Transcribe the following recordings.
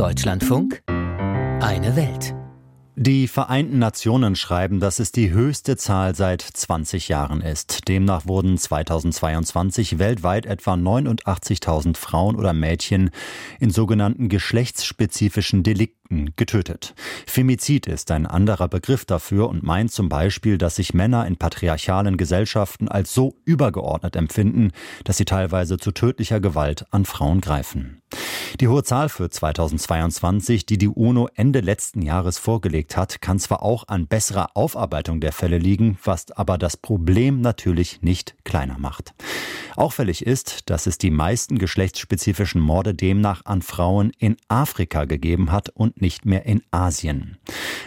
Deutschlandfunk Eine Welt. Die Vereinten Nationen schreiben, dass es die höchste Zahl seit 20 Jahren ist. Demnach wurden 2022 weltweit etwa 89.000 Frauen oder Mädchen in sogenannten geschlechtsspezifischen Delikten getötet. Femizid ist ein anderer Begriff dafür und meint zum Beispiel, dass sich Männer in patriarchalen Gesellschaften als so übergeordnet empfinden, dass sie teilweise zu tödlicher Gewalt an Frauen greifen. Die hohe Zahl für 2022, die die UNO Ende letzten Jahres vorgelegt hat, kann zwar auch an besserer Aufarbeitung der Fälle liegen, was aber das Problem natürlich nicht kleiner macht. Auffällig ist, dass es die meisten geschlechtsspezifischen Morde demnach an Frauen in Afrika gegeben hat und nicht mehr in Asien.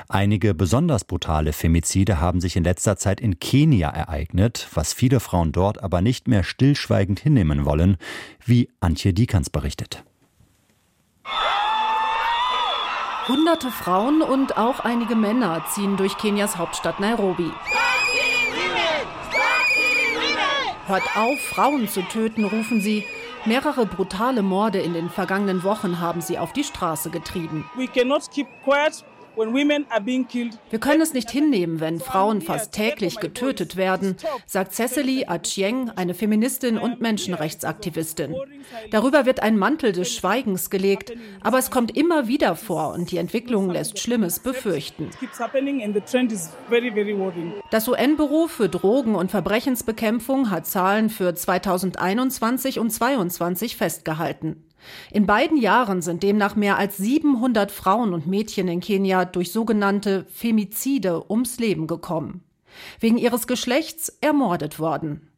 Einige besonders brutale Femizide haben sich in letzter Zeit in Kenia ereignet, was viele Frauen dort aber nicht mehr stillschweigend hinnehmen wollen, wie Antje Dikans berichtet. Hunderte Frauen und auch einige Männer ziehen durch Kenias Hauptstadt Nairobi. Hört auf, Frauen zu töten, rufen sie. Mehrere brutale Morde in den vergangenen Wochen haben sie auf die Straße getrieben. Wir können es nicht hinnehmen, wenn Frauen fast täglich getötet werden, sagt Cecily Achieng, eine Feministin und Menschenrechtsaktivistin. Darüber wird ein Mantel des Schweigens gelegt, aber es kommt immer wieder vor und die Entwicklung lässt Schlimmes befürchten. Das UN-Büro für Drogen- und Verbrechensbekämpfung hat Zahlen für 2021 und 2022 festgehalten. In beiden Jahren sind demnach mehr als 700 Frauen und Mädchen in Kenia durch sogenannte Femizide ums Leben gekommen. Wegen ihres Geschlechts ermordet worden.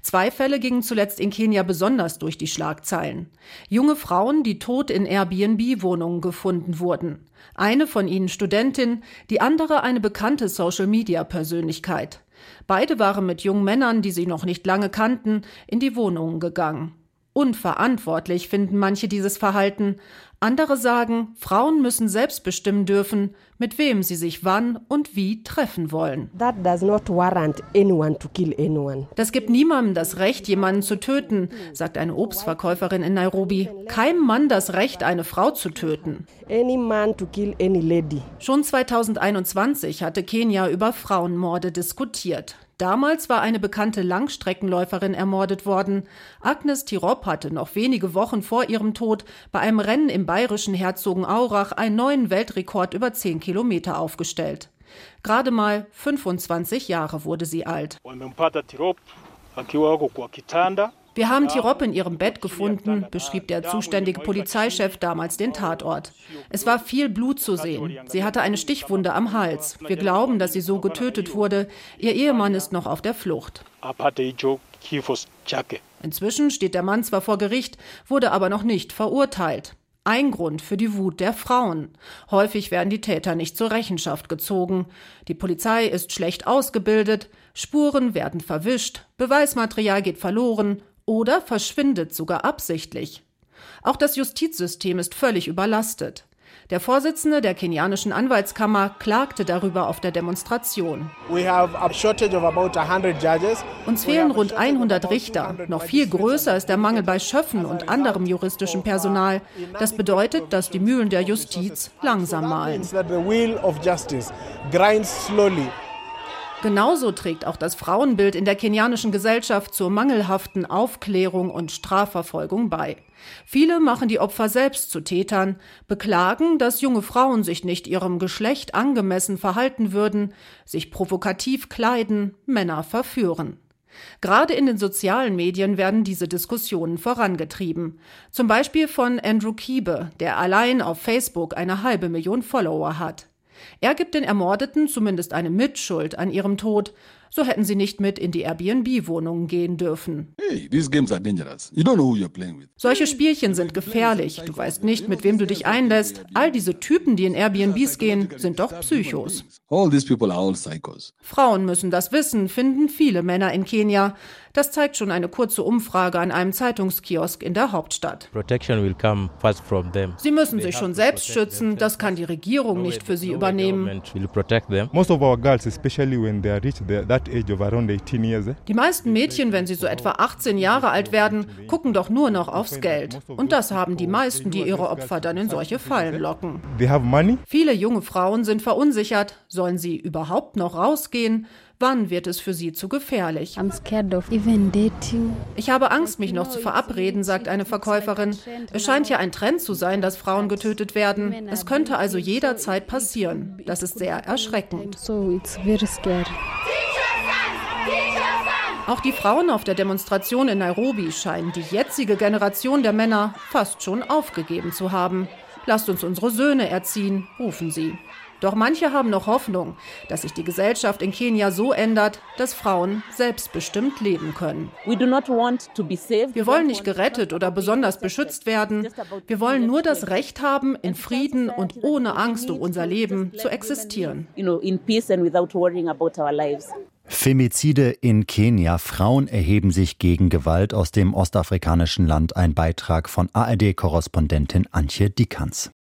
Zwei Fälle gingen zuletzt in Kenia besonders durch die Schlagzeilen. Junge Frauen, die tot in Airbnb-Wohnungen gefunden wurden. Eine von ihnen Studentin, die andere eine bekannte Social-Media-Persönlichkeit. Beide waren mit jungen Männern, die sie noch nicht lange kannten, in die Wohnungen gegangen. Unverantwortlich finden manche dieses Verhalten. Andere sagen, Frauen müssen selbst bestimmen dürfen, mit wem sie sich wann und wie treffen wollen. Das gibt niemandem das Recht, jemanden zu töten, sagt eine Obstverkäuferin in Nairobi. Keinem Mann das Recht, eine Frau zu töten. Schon 2021 hatte Kenia über Frauenmorde diskutiert. Damals war eine bekannte Langstreckenläuferin ermordet worden. Agnes Tirop hatte noch wenige Wochen vor ihrem Tod bei einem Rennen im bayerischen Herzogenaurach einen neuen Weltrekord über 10 Kilometer aufgestellt. Gerade mal 25 Jahre wurde sie alt. Wir haben Tirop in ihrem Bett gefunden, beschrieb der zuständige Polizeichef damals den Tatort. Es war viel Blut zu sehen. Sie hatte eine Stichwunde am Hals. Wir glauben, dass sie so getötet wurde. Ihr Ehemann ist noch auf der Flucht. Inzwischen steht der Mann zwar vor Gericht, wurde aber noch nicht verurteilt. Ein Grund für die Wut der Frauen. Häufig werden die Täter nicht zur Rechenschaft gezogen. Die Polizei ist schlecht ausgebildet, Spuren werden verwischt, Beweismaterial geht verloren oder verschwindet sogar absichtlich. Auch das Justizsystem ist völlig überlastet. Der Vorsitzende der kenianischen Anwaltskammer klagte darüber auf der Demonstration. Uns fehlen rund 100 Richter. Noch viel größer ist der Mangel bei Schöffen und anderem juristischen Personal. Das bedeutet, dass die Mühlen der Justiz langsam malen. Genauso trägt auch das Frauenbild in der kenianischen Gesellschaft zur mangelhaften Aufklärung und Strafverfolgung bei. Viele machen die Opfer selbst zu Tätern, beklagen, dass junge Frauen sich nicht ihrem Geschlecht angemessen verhalten würden, sich provokativ kleiden, Männer verführen. Gerade in den sozialen Medien werden diese Diskussionen vorangetrieben. Zum Beispiel von Andrew Kiebe, der allein auf Facebook eine halbe Million Follower hat. Er gibt den Ermordeten zumindest eine Mitschuld an ihrem Tod, so hätten sie nicht mit in die Airbnb-Wohnungen gehen dürfen. Hey, Solche Spielchen sind gefährlich. Du weißt nicht, mit wem du dich einlässt. All diese Typen, die in Airbnbs gehen, sind doch Psychos. Frauen müssen das wissen, finden viele Männer in Kenia. Das zeigt schon eine kurze Umfrage an einem Zeitungskiosk in der Hauptstadt. Sie müssen sich schon selbst schützen, das kann die Regierung nicht für sie übernehmen. Die meisten Mädchen, wenn sie so etwa 18 Jahre alt werden, gucken doch nur noch aufs Geld. Und das haben die meisten, die ihre Opfer dann in solche Fallen locken. Viele junge Frauen sind verunsichert. Sollen sie überhaupt noch rausgehen? Wann wird es für sie zu gefährlich? Ich habe Angst, mich noch zu verabreden, sagt eine Verkäuferin. Es scheint ja ein Trend zu sein, dass Frauen getötet werden. Es könnte also jederzeit passieren. Das ist sehr erschreckend. Auch die Frauen auf der Demonstration in Nairobi scheinen die jetzige Generation der Männer fast schon aufgegeben zu haben. Lasst uns unsere Söhne erziehen, rufen sie. Doch manche haben noch Hoffnung, dass sich die Gesellschaft in Kenia so ändert, dass Frauen selbstbestimmt leben können. Wir wollen nicht gerettet oder besonders beschützt werden. Wir wollen nur das Recht haben, in Frieden und ohne Angst um unser Leben zu existieren. Femizide in Kenia. Frauen erheben sich gegen Gewalt aus dem ostafrikanischen Land. Ein Beitrag von ARD-Korrespondentin Antje Dikans.